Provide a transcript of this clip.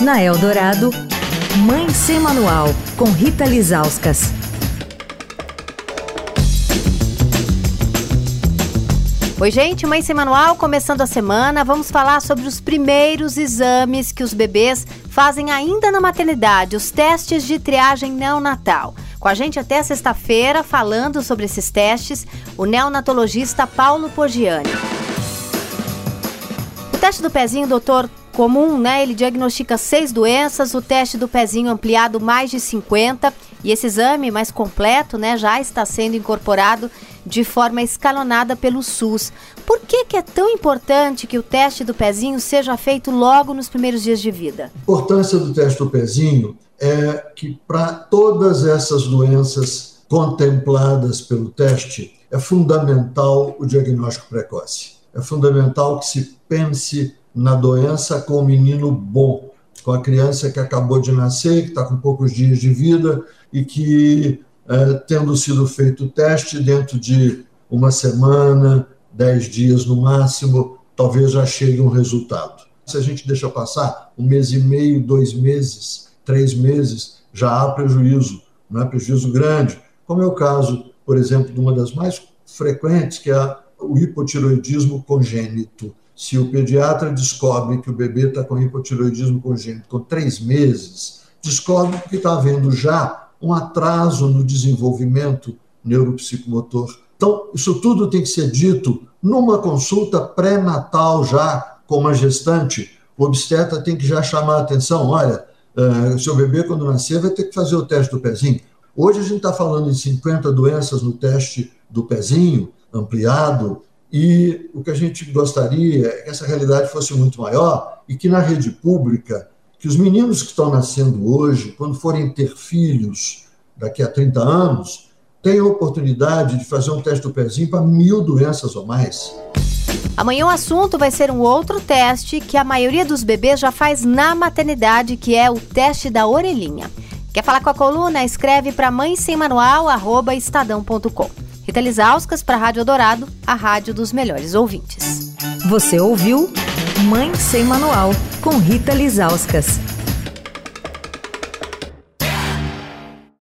Na Eldorado, Mãe Sem Manual, com Rita Lizauskas. Oi, gente, Mãe Sem Manual, começando a semana, vamos falar sobre os primeiros exames que os bebês fazem ainda na maternidade, os testes de triagem neonatal. Com a gente até sexta-feira, falando sobre esses testes, o neonatologista Paulo Poggiani. O teste do pezinho, doutor, comum, né? Ele diagnostica seis doenças, o teste do pezinho ampliado mais de 50 e esse exame mais completo, né, já está sendo incorporado de forma escalonada pelo SUS. Por que, que é tão importante que o teste do pezinho seja feito logo nos primeiros dias de vida? A importância do teste do pezinho é que para todas essas doenças contempladas pelo teste, é fundamental o diagnóstico precoce. É fundamental que se pense na doença com o menino bom, com a criança que acabou de nascer, que está com poucos dias de vida e que, é, tendo sido feito o teste, dentro de uma semana, dez dias no máximo, talvez já chegue um resultado. Se a gente deixa passar um mês e meio, dois meses, três meses, já há prejuízo, não é prejuízo grande, como é o caso, por exemplo, de uma das mais frequentes, que é o hipotiroidismo congênito se o pediatra descobre que o bebê está com hipotiroidismo congênito com três meses, descobre que está havendo já um atraso no desenvolvimento neuropsicomotor. Então, isso tudo tem que ser dito numa consulta pré-natal já com uma gestante. O obstetra tem que já chamar a atenção: olha, uh, seu bebê, quando nascer, vai ter que fazer o teste do pezinho. Hoje a gente está falando em 50 doenças no teste do pezinho ampliado, e o que a gente gostaria é que essa realidade fosse muito maior e que na rede pública, que os meninos que estão nascendo hoje, quando forem ter filhos daqui a 30 anos, tenham a oportunidade de fazer um teste do pezinho para mil doenças ou mais. Amanhã o assunto vai ser um outro teste que a maioria dos bebês já faz na maternidade, que é o teste da orelhinha. Quer falar com a coluna? Escreve para mãe sem manual, estadão.com. Rita Lisauskas para a Rádio Dourado, a rádio dos melhores ouvintes. Você ouviu Mãe Sem Manual, com Rita Lisauskas.